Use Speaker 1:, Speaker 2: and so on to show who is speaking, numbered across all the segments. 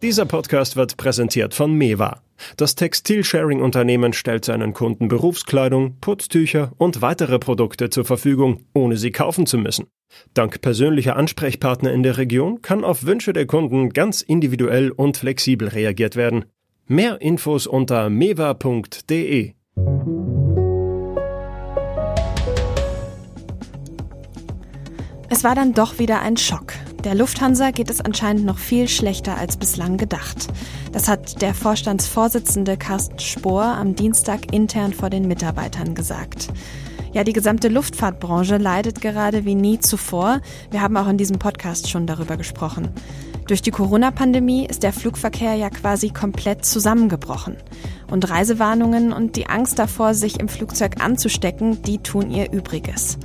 Speaker 1: Dieser Podcast wird präsentiert von Mewa. Das Textilsharing-Unternehmen stellt seinen Kunden Berufskleidung, Putztücher und weitere Produkte zur Verfügung, ohne sie kaufen zu müssen. Dank persönlicher Ansprechpartner in der Region kann auf Wünsche der Kunden ganz individuell und flexibel reagiert werden. Mehr Infos unter mewa.de.
Speaker 2: Es war dann doch wieder ein Schock. Der Lufthansa geht es anscheinend noch viel schlechter als bislang gedacht. Das hat der Vorstandsvorsitzende Carsten Spohr am Dienstag intern vor den Mitarbeitern gesagt. Ja, die gesamte Luftfahrtbranche leidet gerade wie nie zuvor. Wir haben auch in diesem Podcast schon darüber gesprochen. Durch die Corona-Pandemie ist der Flugverkehr ja quasi komplett zusammengebrochen. Und Reisewarnungen und die Angst davor, sich im Flugzeug anzustecken, die tun ihr Übriges.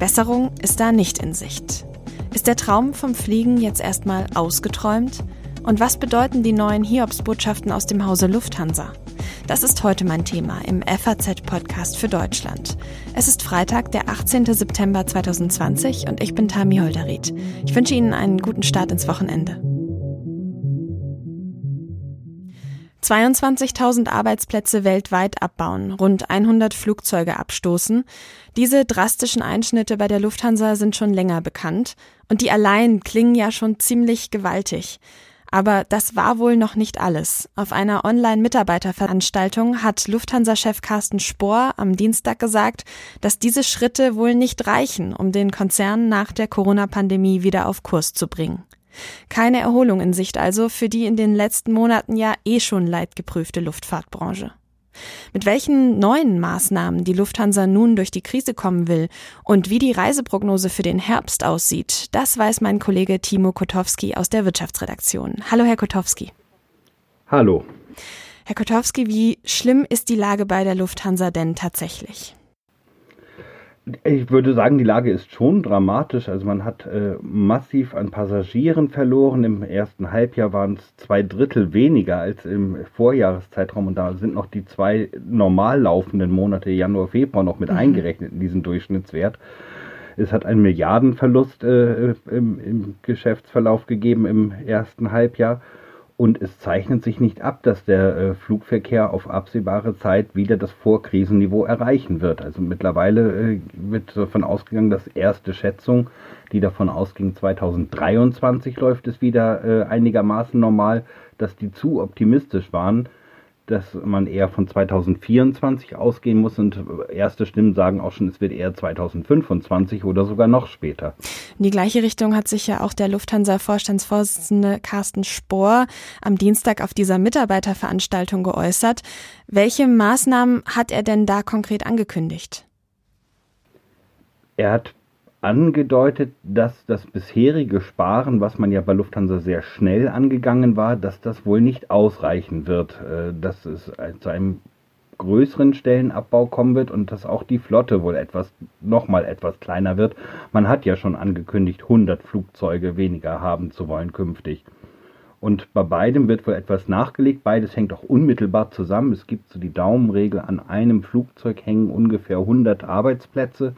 Speaker 2: Besserung ist da nicht in Sicht. Ist der Traum vom Fliegen jetzt erstmal ausgeträumt? Und was bedeuten die neuen Hiobsbotschaften aus dem Hause Lufthansa? Das ist heute mein Thema im FAZ-Podcast für Deutschland. Es ist Freitag, der 18. September 2020 und ich bin Tami Holderried. Ich wünsche Ihnen einen guten Start ins Wochenende. 22.000 Arbeitsplätze weltweit abbauen, rund 100 Flugzeuge abstoßen. Diese drastischen Einschnitte bei der Lufthansa sind schon länger bekannt und die allein klingen ja schon ziemlich gewaltig. Aber das war wohl noch nicht alles. Auf einer Online-Mitarbeiterveranstaltung hat Lufthansa-Chef Carsten Spohr am Dienstag gesagt, dass diese Schritte wohl nicht reichen, um den Konzern nach der Corona-Pandemie wieder auf Kurs zu bringen. Keine Erholung in Sicht also für die in den letzten Monaten ja eh schon leidgeprüfte Luftfahrtbranche. Mit welchen neuen Maßnahmen die Lufthansa nun durch die Krise kommen will und wie die Reiseprognose für den Herbst aussieht, das weiß mein Kollege Timo Kotowski aus der Wirtschaftsredaktion. Hallo, Herr Kotowski.
Speaker 3: Hallo.
Speaker 2: Herr Kotowski, wie schlimm ist die Lage bei der Lufthansa denn tatsächlich?
Speaker 3: Ich würde sagen, die Lage ist schon dramatisch. Also man hat äh, massiv an Passagieren verloren. Im ersten Halbjahr waren es zwei Drittel weniger als im Vorjahreszeitraum. Und da sind noch die zwei normal laufenden Monate, Januar, Februar, noch mit mhm. eingerechnet in diesen Durchschnittswert. Es hat einen Milliardenverlust äh, im, im Geschäftsverlauf gegeben im ersten Halbjahr. Und es zeichnet sich nicht ab, dass der äh, Flugverkehr auf absehbare Zeit wieder das Vorkrisenniveau erreichen wird. Also mittlerweile äh, wird davon ausgegangen, dass erste Schätzung, die davon ausging, 2023 läuft es wieder äh, einigermaßen normal, dass die zu optimistisch waren dass man eher von 2024 ausgehen muss und erste Stimmen sagen auch schon, es wird eher 2025 oder sogar noch später.
Speaker 2: In die gleiche Richtung hat sich ja auch der Lufthansa-Vorstandsvorsitzende Carsten Spohr am Dienstag auf dieser Mitarbeiterveranstaltung geäußert. Welche Maßnahmen hat er denn da konkret angekündigt?
Speaker 3: Er hat angedeutet, dass das bisherige Sparen, was man ja bei Lufthansa sehr schnell angegangen war, dass das wohl nicht ausreichen wird, äh, dass es zu einem größeren Stellenabbau kommen wird und dass auch die Flotte wohl etwas nochmal etwas kleiner wird. Man hat ja schon angekündigt, 100 Flugzeuge weniger haben zu wollen künftig. Und bei beidem wird wohl etwas nachgelegt. Beides hängt auch unmittelbar zusammen. Es gibt so die Daumenregel, an einem Flugzeug hängen ungefähr 100 Arbeitsplätze.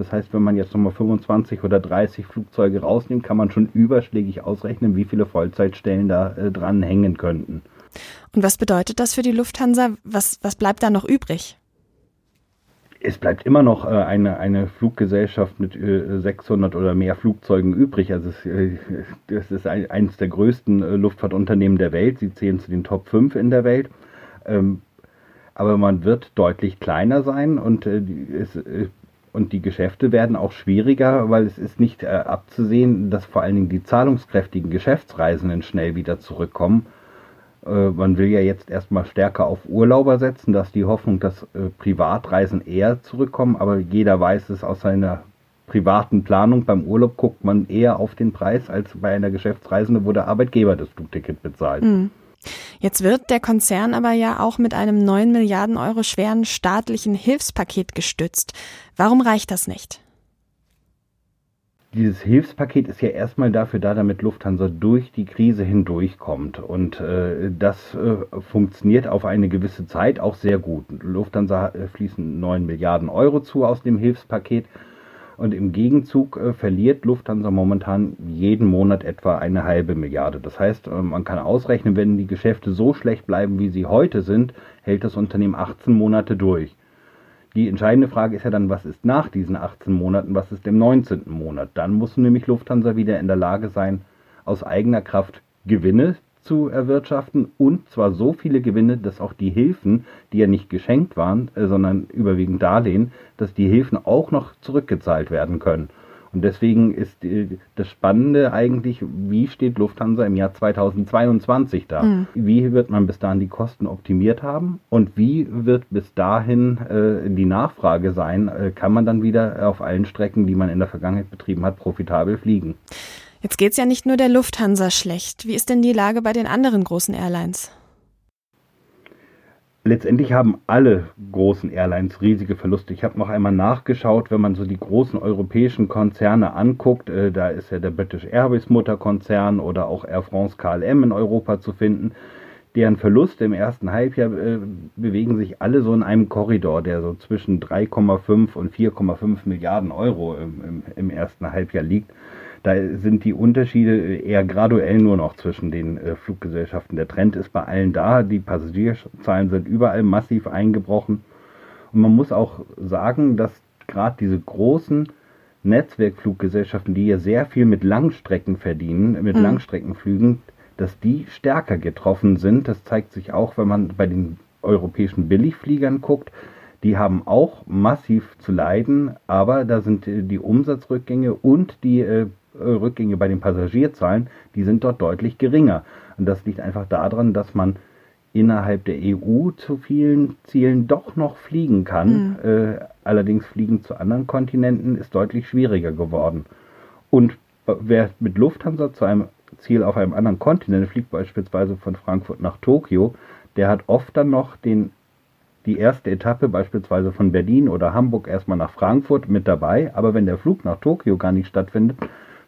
Speaker 3: Das heißt, wenn man jetzt nochmal 25 oder 30 Flugzeuge rausnimmt, kann man schon überschlägig ausrechnen, wie viele Vollzeitstellen da äh, dran hängen könnten.
Speaker 2: Und was bedeutet das für die Lufthansa? Was, was bleibt da noch übrig?
Speaker 3: Es bleibt immer noch äh, eine, eine Fluggesellschaft mit äh, 600 oder mehr Flugzeugen übrig. Also es, äh, das ist ein, eines der größten äh, Luftfahrtunternehmen der Welt. Sie zählen zu den Top 5 in der Welt. Ähm, aber man wird deutlich kleiner sein und äh, es äh, und die Geschäfte werden auch schwieriger, weil es ist nicht äh, abzusehen, dass vor allen Dingen die zahlungskräftigen Geschäftsreisenden schnell wieder zurückkommen. Äh, man will ja jetzt erstmal stärker auf Urlauber setzen, dass die Hoffnung, dass äh, Privatreisen eher zurückkommen, aber jeder weiß es aus seiner privaten Planung. Beim Urlaub guckt man eher auf den Preis als bei einer Geschäftsreisende, wo der Arbeitgeber das Flugticket bezahlt. Mhm.
Speaker 2: Jetzt wird der Konzern aber ja auch mit einem 9 Milliarden Euro schweren staatlichen Hilfspaket gestützt. Warum reicht das nicht?
Speaker 3: Dieses Hilfspaket ist ja erstmal dafür da, damit Lufthansa durch die Krise hindurchkommt. Und äh, das äh, funktioniert auf eine gewisse Zeit auch sehr gut. Lufthansa äh, fließen 9 Milliarden Euro zu aus dem Hilfspaket. Und im Gegenzug äh, verliert Lufthansa momentan jeden Monat etwa eine halbe Milliarde. Das heißt, äh, man kann ausrechnen, wenn die Geschäfte so schlecht bleiben, wie sie heute sind, hält das Unternehmen 18 Monate durch. Die entscheidende Frage ist ja dann, was ist nach diesen 18 Monaten, was ist im 19. Monat? Dann muss nämlich Lufthansa wieder in der Lage sein, aus eigener Kraft Gewinne zu erwirtschaften und zwar so viele Gewinne, dass auch die Hilfen, die ja nicht geschenkt waren, äh, sondern überwiegend Darlehen, dass die Hilfen auch noch zurückgezahlt werden können. Und deswegen ist äh, das Spannende eigentlich, wie steht Lufthansa im Jahr 2022 da? Mhm. Wie wird man bis dahin die Kosten optimiert haben? Und wie wird bis dahin äh, die Nachfrage sein? Äh, kann man dann wieder auf allen Strecken, die man in der Vergangenheit betrieben hat, profitabel fliegen?
Speaker 2: Jetzt geht es ja nicht nur der Lufthansa schlecht. Wie ist denn die Lage bei den anderen großen Airlines?
Speaker 3: Letztendlich haben alle großen Airlines riesige Verluste. Ich habe noch einmal nachgeschaut, wenn man so die großen europäischen Konzerne anguckt, äh, da ist ja der British Airways Mutterkonzern oder auch Air France KLM in Europa zu finden. Deren Verluste im ersten Halbjahr äh, bewegen sich alle so in einem Korridor, der so zwischen 3,5 und 4,5 Milliarden Euro im, im, im ersten Halbjahr liegt. Da sind die Unterschiede eher graduell nur noch zwischen den äh, Fluggesellschaften. Der Trend ist bei allen da. Die Passagierzahlen sind überall massiv eingebrochen. Und man muss auch sagen, dass gerade diese großen Netzwerkfluggesellschaften, die ja sehr viel mit Langstrecken verdienen, mit mhm. Langstreckenflügen, dass die stärker getroffen sind. Das zeigt sich auch, wenn man bei den europäischen Billigfliegern guckt. Die haben auch massiv zu leiden, aber da sind äh, die Umsatzrückgänge und die äh, Rückgänge bei den Passagierzahlen, die sind dort deutlich geringer. Und das liegt einfach daran, dass man innerhalb der EU zu vielen Zielen doch noch fliegen kann. Mhm. Äh, allerdings fliegen zu anderen Kontinenten ist deutlich schwieriger geworden. Und wer mit Lufthansa zu einem Ziel auf einem anderen Kontinent fliegt, beispielsweise von Frankfurt nach Tokio, der hat oft dann noch den, die erste Etappe beispielsweise von Berlin oder Hamburg erstmal nach Frankfurt mit dabei. Aber wenn der Flug nach Tokio gar nicht stattfindet,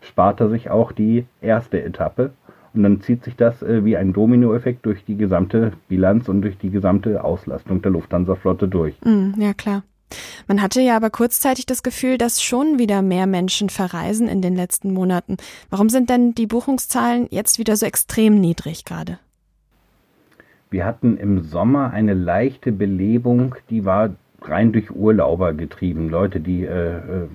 Speaker 3: spart er sich auch die erste Etappe. Und dann zieht sich das äh, wie ein Dominoeffekt durch die gesamte Bilanz und durch die gesamte Auslastung der Lufthansa-Flotte durch.
Speaker 2: Mm, ja, klar. Man hatte ja aber kurzzeitig das Gefühl, dass schon wieder mehr Menschen verreisen in den letzten Monaten. Warum sind denn die Buchungszahlen jetzt wieder so extrem niedrig gerade?
Speaker 3: Wir hatten im Sommer eine leichte Belebung, die war rein durch Urlauber getrieben. Leute, die äh, äh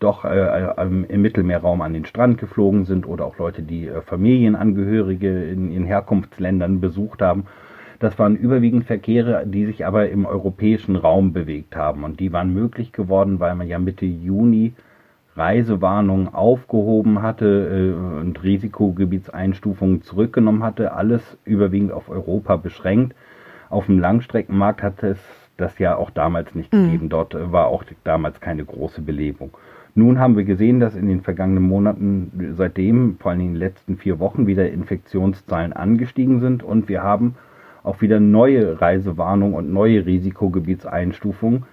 Speaker 3: doch äh, im Mittelmeerraum an den Strand geflogen sind oder auch Leute, die äh, Familienangehörige in, in Herkunftsländern besucht haben. Das waren überwiegend Verkehre, die sich aber im europäischen Raum bewegt haben. Und die waren möglich geworden, weil man ja Mitte Juni Reisewarnungen aufgehoben hatte äh, und Risikogebietseinstufungen zurückgenommen hatte. Alles überwiegend auf Europa beschränkt. Auf dem Langstreckenmarkt hat es das ja auch damals nicht mhm. gegeben. Dort war auch damals keine große Belebung. Nun haben wir gesehen, dass in den vergangenen Monaten seitdem, vor allem in den letzten vier Wochen, wieder Infektionszahlen angestiegen sind und wir haben auch wieder neue Reisewarnungen und neue Risikogebietseinstufungen.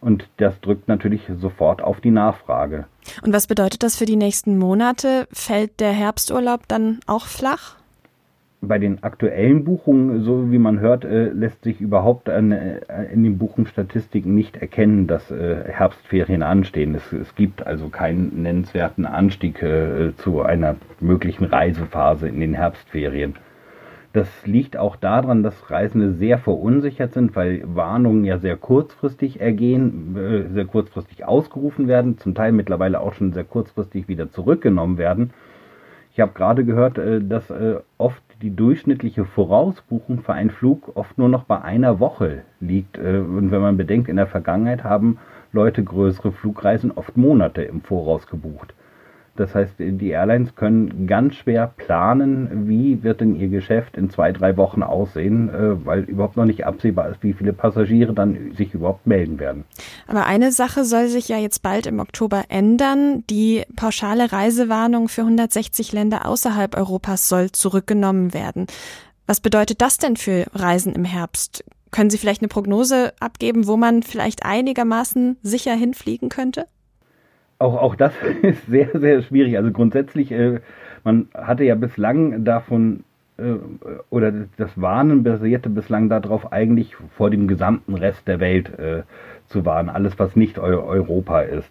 Speaker 3: Und das drückt natürlich sofort auf die Nachfrage.
Speaker 2: Und was bedeutet das für die nächsten Monate? Fällt der Herbsturlaub dann auch flach?
Speaker 3: Bei den aktuellen Buchungen, so wie man hört, äh, lässt sich überhaupt an, äh, in den Buchungsstatistiken nicht erkennen, dass äh, Herbstferien anstehen. Es, es, gibt also keinen nennenswerten Anstieg äh, zu einer möglichen Reisephase in den Herbstferien. Das liegt auch daran, dass Reisende sehr verunsichert sind, weil Warnungen ja sehr kurzfristig ergehen, äh, sehr kurzfristig ausgerufen werden, zum Teil mittlerweile auch schon sehr kurzfristig wieder zurückgenommen werden. Ich habe gerade gehört, äh, dass oft die durchschnittliche Vorausbuchung für einen Flug oft nur noch bei einer Woche liegt. Äh, und wenn man bedenkt, in der Vergangenheit haben Leute größere Flugreisen oft Monate im Voraus gebucht. Das heißt, die Airlines können ganz schwer planen, wie wird denn ihr Geschäft in zwei, drei Wochen aussehen, äh, weil überhaupt noch nicht absehbar ist, wie viele Passagiere dann sich überhaupt melden werden.
Speaker 2: Aber eine Sache soll sich ja jetzt bald im Oktober ändern. Die pauschale Reisewarnung für 160 Länder außerhalb Europas soll zurückgenommen werden. Was bedeutet das denn für Reisen im Herbst? Können Sie vielleicht eine Prognose abgeben, wo man vielleicht einigermaßen sicher hinfliegen könnte?
Speaker 3: Auch, auch das ist sehr, sehr schwierig. Also grundsätzlich, äh, man hatte ja bislang davon, äh, oder das Warnen basierte bislang darauf, eigentlich vor dem gesamten Rest der Welt äh, zu warnen, alles was nicht Europa ist.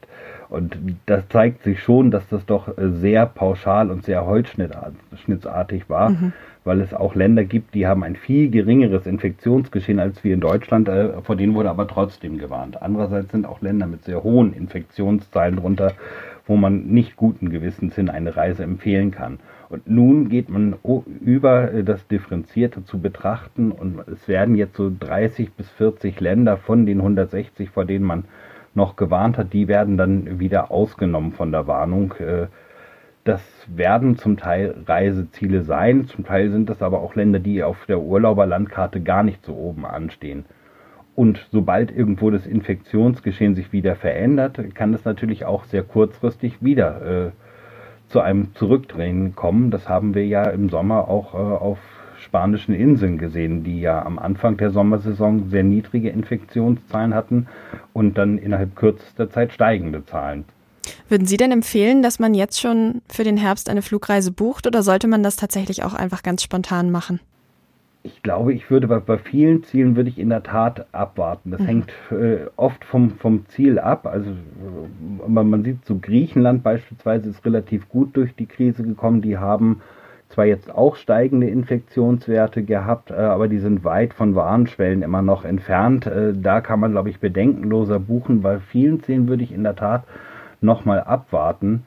Speaker 3: Und das zeigt sich schon, dass das doch sehr pauschal und sehr holzschnittartig war, mhm. Weil es auch Länder gibt, die haben ein viel geringeres Infektionsgeschehen als wir in Deutschland, äh, vor denen wurde aber trotzdem gewarnt. Andererseits sind auch Länder mit sehr hohen Infektionszahlen drunter, wo man nicht guten Gewissens hin eine Reise empfehlen kann. Und nun geht man über äh, das Differenzierte zu betrachten und es werden jetzt so 30 bis 40 Länder von den 160, vor denen man noch gewarnt hat, die werden dann wieder ausgenommen von der Warnung. Äh, das werden zum Teil Reiseziele sein, zum Teil sind das aber auch Länder, die auf der Urlauberlandkarte gar nicht so oben anstehen. Und sobald irgendwo das Infektionsgeschehen sich wieder verändert, kann es natürlich auch sehr kurzfristig wieder äh, zu einem Zurückdrehen kommen. Das haben wir ja im Sommer auch äh, auf spanischen Inseln gesehen, die ja am Anfang der Sommersaison sehr niedrige Infektionszahlen hatten und dann innerhalb kürzester Zeit steigende Zahlen.
Speaker 2: Würden Sie denn empfehlen, dass man jetzt schon für den Herbst eine Flugreise bucht oder sollte man das tatsächlich auch einfach ganz spontan machen?
Speaker 3: Ich glaube, ich würde bei, bei vielen Zielen würde ich in der Tat abwarten. Das mhm. hängt äh, oft vom, vom Ziel ab. Also man, man sieht so Griechenland beispielsweise ist relativ gut durch die Krise gekommen. Die haben zwar jetzt auch steigende Infektionswerte gehabt, äh, aber die sind weit von Warnschwellen immer noch entfernt. Äh, da kann man, glaube ich, bedenkenloser buchen. Bei vielen Zielen würde ich in der Tat nochmal abwarten.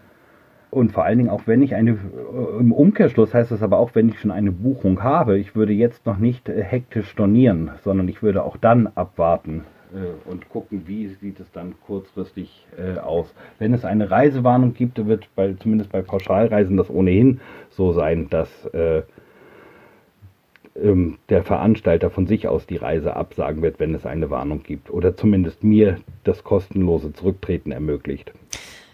Speaker 3: Und vor allen Dingen auch wenn ich eine, äh, im Umkehrschluss heißt es aber auch, wenn ich schon eine Buchung habe, ich würde jetzt noch nicht äh, hektisch stornieren, sondern ich würde auch dann abwarten äh, und gucken, wie sieht es dann kurzfristig aus. Wenn es eine Reisewarnung gibt, wird bei, zumindest bei Pauschalreisen das ohnehin so sein, dass ähm, der Veranstalter von sich aus die Reise absagen wird, wenn es eine Warnung gibt. Oder zumindest mir das kostenlose Zurücktreten ermöglicht.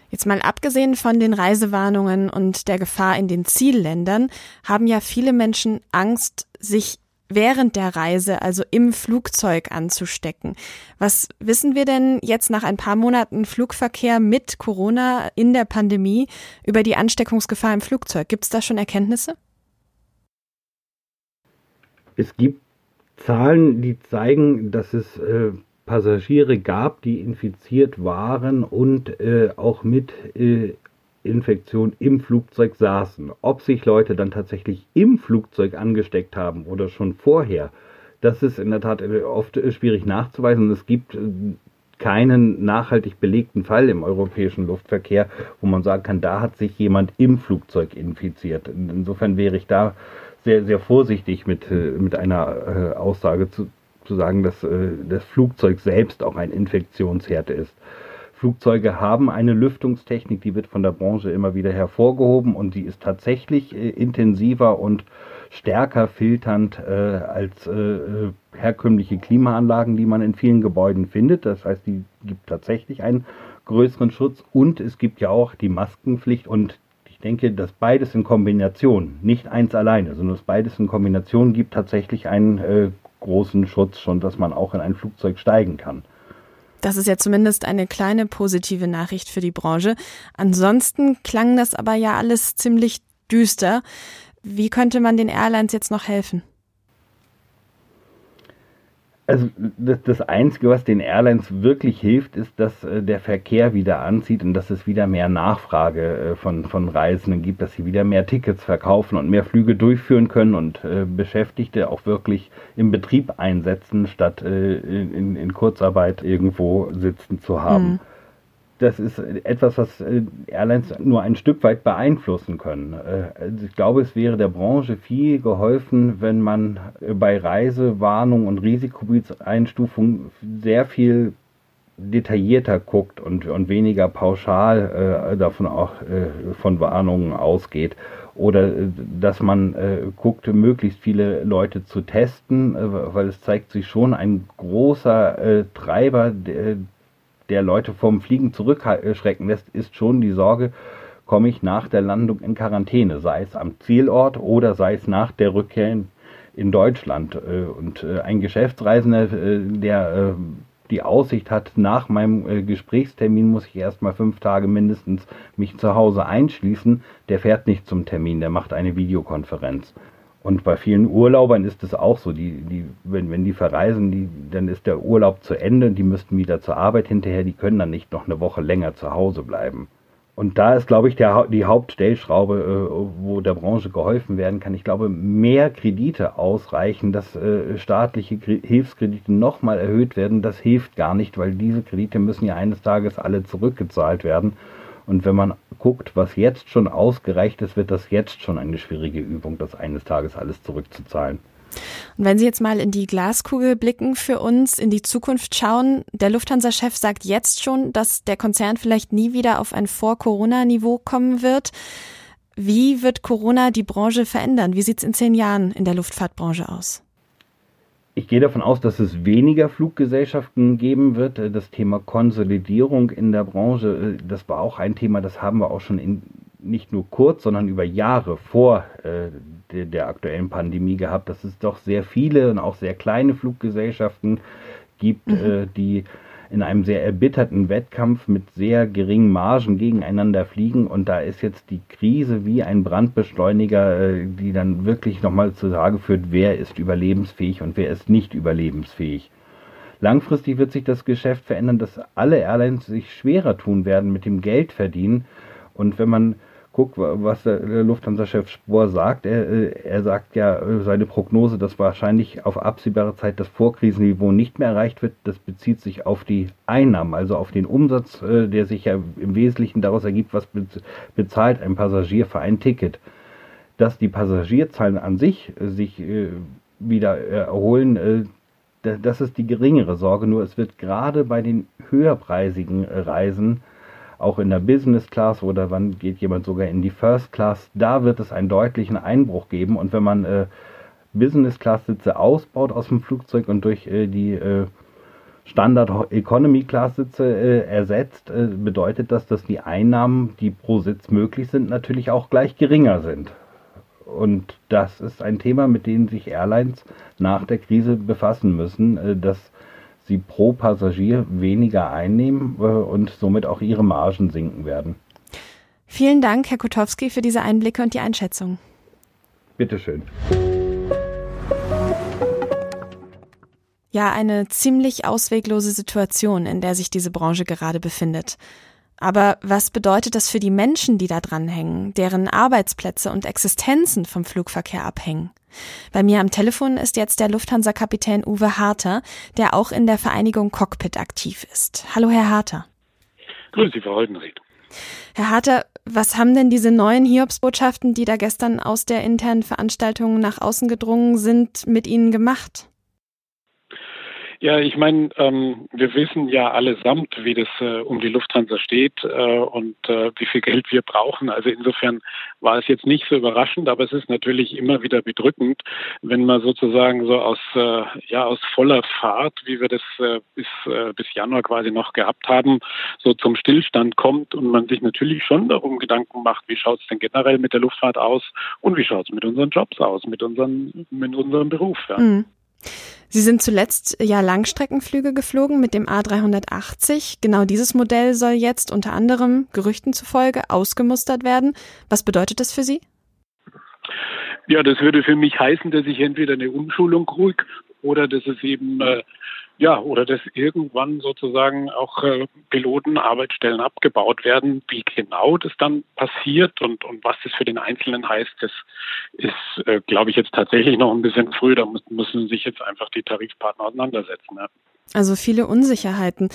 Speaker 2: Jetzt mal abgesehen von den Reisewarnungen und der Gefahr in den Zielländern, haben ja viele Menschen Angst, sich während der Reise, also im Flugzeug anzustecken. Was wissen wir denn jetzt nach ein paar Monaten Flugverkehr mit Corona in der Pandemie über die Ansteckungsgefahr im Flugzeug? Gibt es da schon Erkenntnisse?
Speaker 3: Es gibt Zahlen, die zeigen, dass es äh, Passagiere gab, die infiziert waren und äh, auch mit äh, Infektion im Flugzeug saßen. Ob sich Leute dann tatsächlich im Flugzeug angesteckt haben oder schon vorher, das ist in der Tat äh, oft äh, schwierig nachzuweisen. Es gibt äh, keinen nachhaltig belegten Fall im europäischen Luftverkehr, wo man sagen kann, da hat sich jemand im Flugzeug infiziert. Insofern wäre ich da sehr, sehr vorsichtig mit, mit einer Aussage zu, zu sagen, dass äh, das Flugzeug selbst auch ein Infektionsherd ist. Flugzeuge haben eine Lüftungstechnik, die wird von der Branche immer wieder hervorgehoben und die ist tatsächlich äh, intensiver und stärker filternd äh, als äh, herkömmliche Klimaanlagen, die man in vielen Gebäuden findet. Das heißt, die gibt tatsächlich einen größeren Schutz und es gibt ja auch die Maskenpflicht und denke, dass beides in Kombination, nicht eins alleine, sondern dass beides in Kombination gibt tatsächlich einen äh, großen Schutz schon, dass man auch in ein Flugzeug steigen kann.
Speaker 2: Das ist ja zumindest eine kleine positive Nachricht für die Branche. Ansonsten klang das aber ja alles ziemlich düster. Wie könnte man den Airlines jetzt noch helfen?
Speaker 3: Also das, das, Einzige, was den Airlines wirklich hilft, ist, dass äh, der Verkehr wieder anzieht und dass es wieder mehr Nachfrage äh, von, von Reisenden gibt, dass sie wieder mehr Tickets verkaufen und mehr Flüge durchführen können und äh, Beschäftigte auch wirklich im Betrieb einsetzen, statt äh, in, in, Kurzarbeit irgendwo sitzen zu haben. Mhm das ist etwas, was äh, Airlines nur ein Stück weit beeinflussen können. Äh, also ich glaube, es wäre der Branche viel geholfen, wenn man äh, bei Reisewarnung und Risikogebietseinstufung sehr viel detaillierter guckt und, und weniger pauschal davon auch von Warnungen ausgeht. Oder dass man äh, guckt, möglichst viele Leute zu testen, weil es zeigt sich schon ein großer Treiber der Leute vom Fliegen zurückschrecken lässt, ist schon die Sorge, komme ich nach der Landung in Quarantäne, sei es am Zielort oder sei es nach der Rückkehr in, Deutschland. Äh, und äh, ein Geschäftsreisender, äh, der die Aussicht hat, nach meinem Gesprächstermin muss ich erstmal fünf Tage mindestens mich zu Hause einschließen, der fährt nicht zum Termin, der macht eine Videokonferenz. Und bei vielen Urlaubern ist es auch so, die, die, wenn, wenn die verreisen, die, dann ist der Urlaub zu Ende, die müssten wieder zur Arbeit hinterher, die können dann nicht noch eine Woche länger zu Hause bleiben. Und da ist, glaube ich, der, die Hauptstellschraube, äh, wo der Branche geholfen werden kann. Ich glaube, mehr Kredite ausreichen, dass äh, staatliche Hilfskredite nochmal erhöht werden, das hilft gar nicht, weil diese Kredite müssen ja eines Tages alle zurückgezahlt werden. Und wenn man guckt, was jetzt schon ausgereicht ist, wird das jetzt schon eine schwierige Übung, das eines Tages alles zurückzuzahlen.
Speaker 2: Und wenn Sie jetzt mal in die Glaskugel blicken für uns, in die Zukunft schauen, der Lufthansa-Chef sagt jetzt schon, dass der Konzern vielleicht nie wieder auf ein Vor-Corona-Niveau kommen wird. Wie wird Corona die Branche verändern? Wie sieht es in zehn Jahren in der Luftfahrtbranche aus?
Speaker 3: Ich gehe davon aus, dass es weniger Fluggesellschaften geben wird. Das Thema Konsolidierung in der Branche, das war auch ein Thema, das haben wir auch schon in, nicht nur kurz, sondern über Jahre vor äh, der, der aktuellen Pandemie gehabt, dass es doch sehr viele und auch sehr kleine Fluggesellschaften gibt, mhm. äh, die in einem sehr erbitterten Wettkampf mit sehr geringen Margen gegeneinander fliegen. Und da ist jetzt die Krise wie ein Brandbeschleuniger, äh, die dann wirklich nochmal zur Sage führt, wer ist überlebensfähig und wer ist nicht überlebensfähig. Langfristig wird sich das Geschäft verändern, dass alle Airlines sich schwerer tun werden mit dem Geld verdienen. Und wenn man guck, was der Lufthansa-Chef Spohr sagt. Er, äh, er sagt ja, äh, seine Prognose, dass wahrscheinlich auf absehbare Zeit das Vorkrisenniveau nicht mehr erreicht wird. Das bezieht sich auf die Einnahmen, also auf den Umsatz, äh, der sich ja im Wesentlichen daraus ergibt, was bezahlt ein Passagier für ein Ticket. Dass die Passagierzahlen an sich sich wieder erholen, das ist die geringere Sorge. Nur es wird gerade bei den höherpreisigen Reisen auch in der Business Class oder wann geht jemand sogar in die First Class, da wird es einen deutlichen Einbruch geben. Und wenn man äh, Business Class Sitze ausbaut aus dem Flugzeug und durch äh, die äh, Standard Economy Class Sitze äh, ersetzt, äh, bedeutet das, dass die Einnahmen, die pro Sitz möglich sind, natürlich auch gleich geringer sind. Und das ist ein Thema, mit dem sich Airlines nach der Krise befassen müssen, äh, dass sie pro Passagier weniger einnehmen äh, und somit auch ihre Margen sinken werden.
Speaker 2: Vielen Dank, Herr Kutowski, für diese Einblicke und die Einschätzung.
Speaker 3: Bitteschön.
Speaker 2: Ja, eine ziemlich ausweglose Situation, in der sich diese Branche gerade befindet. Aber was bedeutet das für die Menschen, die da dranhängen, deren Arbeitsplätze und Existenzen vom Flugverkehr abhängen? Bei mir am Telefon ist jetzt der Lufthansa-Kapitän Uwe Harter, der auch in der Vereinigung Cockpit aktiv ist. Hallo, Herr Harter.
Speaker 4: Grüße Sie, Frau Holdenried.
Speaker 2: Herr Harter, was haben denn diese neuen Hiobsbotschaften, die da gestern aus der internen Veranstaltung nach außen gedrungen sind, mit Ihnen gemacht?
Speaker 4: Ja, ich meine, ähm, wir wissen ja allesamt, wie das äh, um die Lufthansa steht äh, und äh, wie viel Geld wir brauchen. Also insofern war es jetzt nicht so überraschend, aber es ist natürlich immer wieder bedrückend, wenn man sozusagen so aus äh, ja aus voller Fahrt, wie wir das äh, bis äh, bis Januar quasi noch gehabt haben, so zum Stillstand kommt und man sich natürlich schon darum Gedanken macht, wie schaut es denn generell mit der Luftfahrt aus und wie schaut es mit unseren Jobs aus, mit unseren mit unserem Beruf. Ja. Mhm.
Speaker 2: Sie sind zuletzt ja Langstreckenflüge geflogen mit dem A380. Genau dieses Modell soll jetzt unter anderem Gerüchten zufolge ausgemustert werden. Was bedeutet das für Sie?
Speaker 4: Ja, das würde für mich heißen, dass ich entweder eine Umschulung ruhig oder dass es eben äh, ja, oder dass irgendwann sozusagen auch äh, Pilotenarbeitsstellen abgebaut werden. Wie genau das dann passiert und, und was das für den Einzelnen heißt, das ist, äh, glaube ich, jetzt tatsächlich noch ein bisschen früh. Da müssen, sich jetzt einfach die Tarifpartner auseinandersetzen. Ja.
Speaker 2: Also viele Unsicherheiten.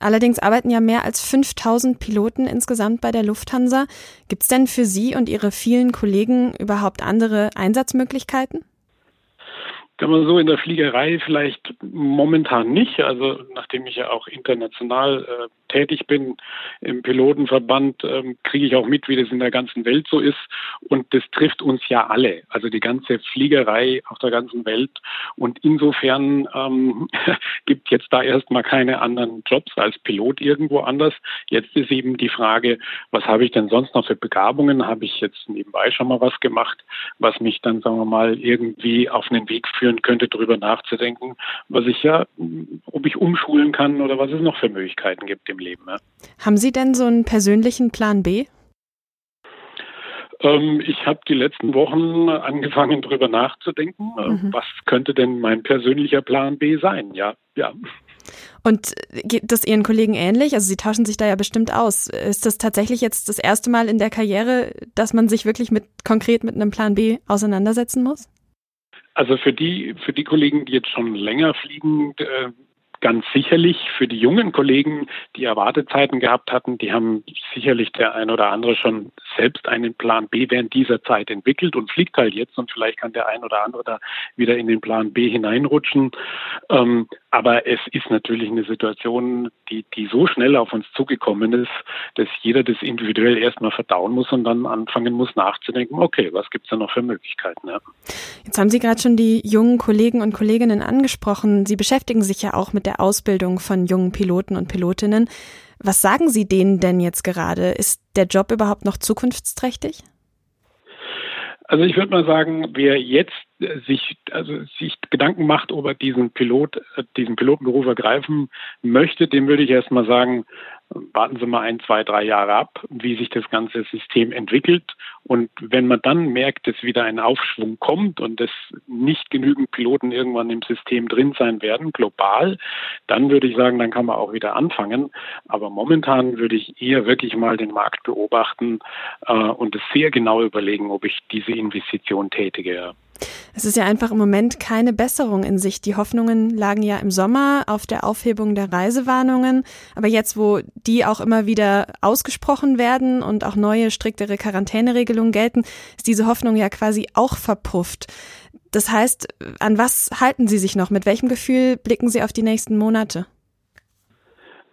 Speaker 2: Allerdings arbeiten ja mehr als 5000 Piloten insgesamt bei der Lufthansa. Gibt es denn für Sie und Ihre vielen Kollegen überhaupt andere Einsatzmöglichkeiten?
Speaker 4: Kann man so in der Fliegerei vielleicht momentan nicht. Also nachdem ich ja auch international äh, tätig bin im Pilotenverband, ähm, kriege ich auch mit, wie das in der ganzen Welt so ist. Und das trifft uns ja alle, also die ganze Fliegerei auf der ganzen Welt. Und insofern ähm, gibt jetzt da erstmal keine anderen Jobs als Pilot irgendwo anders. Jetzt ist eben die Frage, was habe ich denn sonst noch für Begabungen? Habe ich jetzt nebenbei schon mal was gemacht, was mich dann, sagen wir mal, irgendwie auf einen Weg führen könnte, darüber nachzudenken, was ich ja, ob ich umschulen kann oder was es noch für Möglichkeiten gibt im Leben. Ja.
Speaker 2: Haben Sie denn so einen persönlichen Plan B?
Speaker 4: Ähm, ich habe die letzten Wochen angefangen, darüber nachzudenken, äh, mhm. was könnte denn mein persönlicher Plan B sein? Ja, ja.
Speaker 2: Und geht das Ihren Kollegen ähnlich? Also Sie tauschen sich da ja bestimmt aus. Ist das tatsächlich jetzt das erste Mal in der Karriere, dass man sich wirklich mit konkret mit einem Plan B auseinandersetzen muss?
Speaker 4: Also für die für die Kollegen, die jetzt schon länger fliegen, äh, ganz sicherlich für die jungen Kollegen, die Erwartezeiten gehabt hatten, die haben sicherlich der ein oder andere schon selbst einen Plan B während dieser Zeit entwickelt und fliegt halt jetzt und vielleicht kann der ein oder andere da wieder in den Plan B hineinrutschen. Ähm, aber es ist natürlich eine Situation, die, die so schnell auf uns zugekommen ist, dass jeder das individuell erstmal verdauen muss und dann anfangen muss nachzudenken, okay, was gibt es da noch für Möglichkeiten? Ja.
Speaker 2: Jetzt haben Sie gerade schon die jungen Kollegen und Kolleginnen angesprochen. Sie beschäftigen sich ja auch mit der Ausbildung von jungen Piloten und Pilotinnen. Was sagen Sie denen denn jetzt gerade? Ist der Job überhaupt noch zukunftsträchtig?
Speaker 4: Also ich würde mal sagen, wer jetzt sich, also sich Gedanken macht, ob er diesen Pilot, diesen Pilotenberuf ergreifen möchte, dem würde ich erst mal sagen, warten Sie mal ein, zwei, drei Jahre ab, wie sich das ganze System entwickelt. Und wenn man dann merkt, dass wieder ein Aufschwung kommt und dass nicht genügend Piloten irgendwann im System drin sein werden, global, dann würde ich sagen, dann kann man auch wieder anfangen. Aber momentan würde ich eher wirklich mal den Markt beobachten äh, und es sehr genau überlegen, ob ich diese Investition tätige.
Speaker 2: Es ist ja einfach im Moment keine Besserung in Sicht. Die Hoffnungen lagen ja im Sommer auf der Aufhebung der Reisewarnungen. Aber jetzt, wo die auch immer wieder ausgesprochen werden und auch neue, striktere Quarantäneregelungen gelten, ist diese Hoffnung ja quasi auch verpufft. Das heißt, an was halten Sie sich noch? Mit welchem Gefühl blicken Sie auf die nächsten Monate?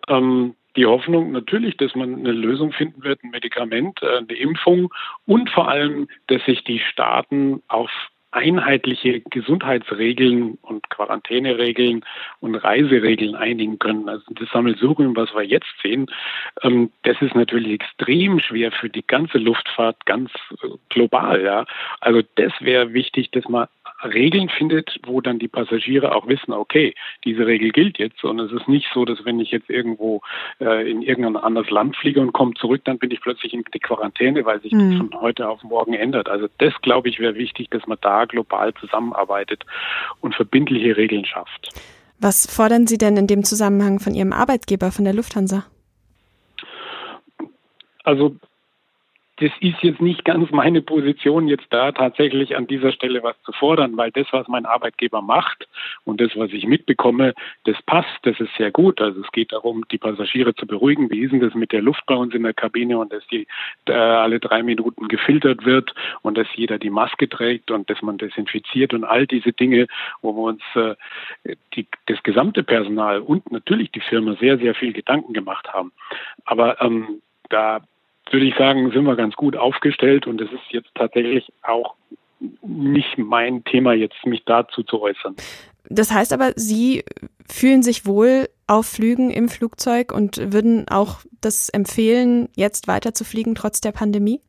Speaker 4: Ähm, die Hoffnung natürlich, dass man eine Lösung finden wird, ein Medikament, äh, eine Impfung und vor allem, dass sich die Staaten auf einheitliche Gesundheitsregeln und Quarantäneregeln und Reiseregeln einigen können. Also das Sammelsurium, was wir jetzt sehen, ähm, das ist natürlich extrem schwer für die ganze Luftfahrt ganz äh, global. Ja. Also das wäre wichtig, dass man Regeln findet, wo dann die Passagiere auch wissen, okay, diese Regel gilt jetzt. Und es ist nicht so, dass wenn ich jetzt irgendwo äh, in irgendein anderes Land fliege und komme zurück, dann bin ich plötzlich in die Quarantäne, weil sich mhm. das von heute auf morgen ändert. Also das, glaube ich, wäre wichtig, dass man da global zusammenarbeitet und verbindliche Regeln schafft.
Speaker 2: Was fordern Sie denn in dem Zusammenhang von Ihrem Arbeitgeber, von der Lufthansa?
Speaker 4: Also das ist jetzt nicht ganz meine Position, jetzt da tatsächlich an dieser Stelle was zu fordern, weil das, was mein Arbeitgeber macht und das, was ich mitbekomme, das passt, das ist sehr gut. Also es geht darum, die Passagiere zu beruhigen. Wie ist denn das mit der Luft bei uns in der Kabine und dass die äh, alle drei Minuten gefiltert wird und dass jeder die Maske trägt und dass man desinfiziert und all diese Dinge, wo wir uns äh, die, das gesamte Personal und natürlich die Firma sehr, sehr viel Gedanken gemacht haben. Aber ähm, da würde ich sagen, sind wir ganz gut aufgestellt und es ist jetzt tatsächlich auch nicht mein Thema, jetzt mich dazu zu äußern.
Speaker 2: Das heißt aber, Sie fühlen sich wohl auf Flügen im Flugzeug und würden auch das empfehlen, jetzt weiter zu fliegen trotz der Pandemie?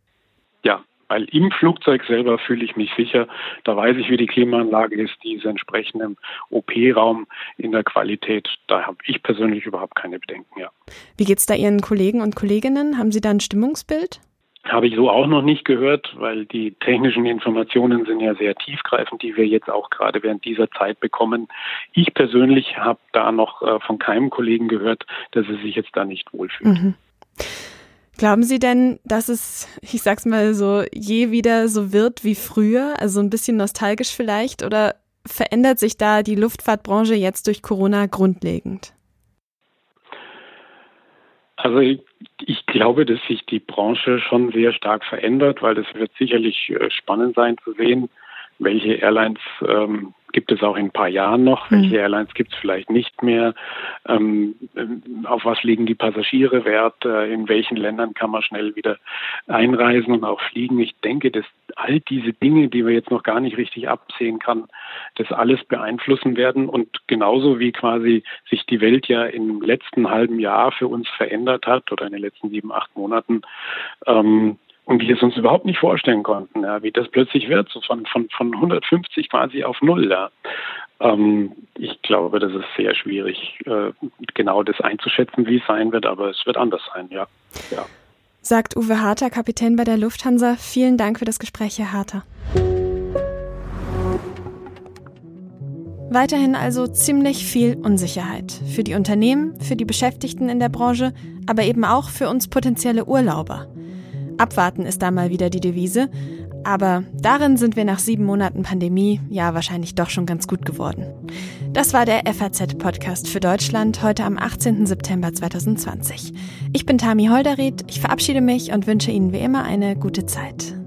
Speaker 4: Weil im Flugzeug selber fühle ich mich sicher. Da weiß ich, wie die Klimaanlage ist, die ist entsprechend im OP-Raum in der Qualität. Da habe ich persönlich überhaupt keine Bedenken, ja.
Speaker 2: Wie geht es da Ihren Kollegen und Kolleginnen? Haben Sie da ein Stimmungsbild?
Speaker 4: Habe ich so auch noch nicht gehört, weil die technischen Informationen sind ja sehr tiefgreifend, die wir jetzt auch gerade während dieser Zeit bekommen. Ich persönlich habe da noch äh, von keinem Kollegen gehört, dass er sich jetzt da nicht wohlfühlt. Mhm.
Speaker 2: Glauben Sie denn, dass es, ich sag's mal so, je wieder so wird wie früher? Also ein bisschen nostalgisch vielleicht? Oder verändert sich da die Luftfahrtbranche jetzt durch Corona grundlegend?
Speaker 4: Also ich, ich, glaube, dass sich die Branche schon sehr stark verändert, weil es wird sicherlich äh, spannend sein zu sehen, welche Airlines ähm, gibt es auch in ein paar Jahren noch, mhm. welche Airlines gibt es vielleicht nicht mehr, ähm, auf was legen die Passagiere Wert, äh, in welchen Ländern kann man schnell wieder einreisen und auch fliegen. Ich denke, dass all diese Dinge, die wir jetzt noch gar nicht richtig absehen kann, das alles beeinflussen werden und genauso wie quasi sich die Welt ja im letzten halben Jahr für uns verändert hat oder in den letzten sieben, acht Monaten, ähm, und wir es uns überhaupt nicht vorstellen konnten, ja, wie das plötzlich wird, so von, von, von 150 quasi auf null. Ja. Ähm, ich glaube, das ist sehr schwierig, äh, genau das einzuschätzen, wie es sein wird, aber es wird anders sein, ja. ja.
Speaker 2: Sagt Uwe Harter, Kapitän bei der Lufthansa. Vielen Dank für das Gespräch, Herr Harter. Weiterhin also ziemlich viel Unsicherheit. Für die Unternehmen, für die Beschäftigten in der Branche, aber eben auch für uns potenzielle Urlauber. Abwarten ist da mal wieder die Devise. Aber darin sind wir nach sieben Monaten Pandemie ja wahrscheinlich doch schon ganz gut geworden. Das war der FAZ-Podcast für Deutschland heute am 18. September 2020. Ich bin Tami Holderried, ich verabschiede mich und wünsche Ihnen wie immer eine gute Zeit.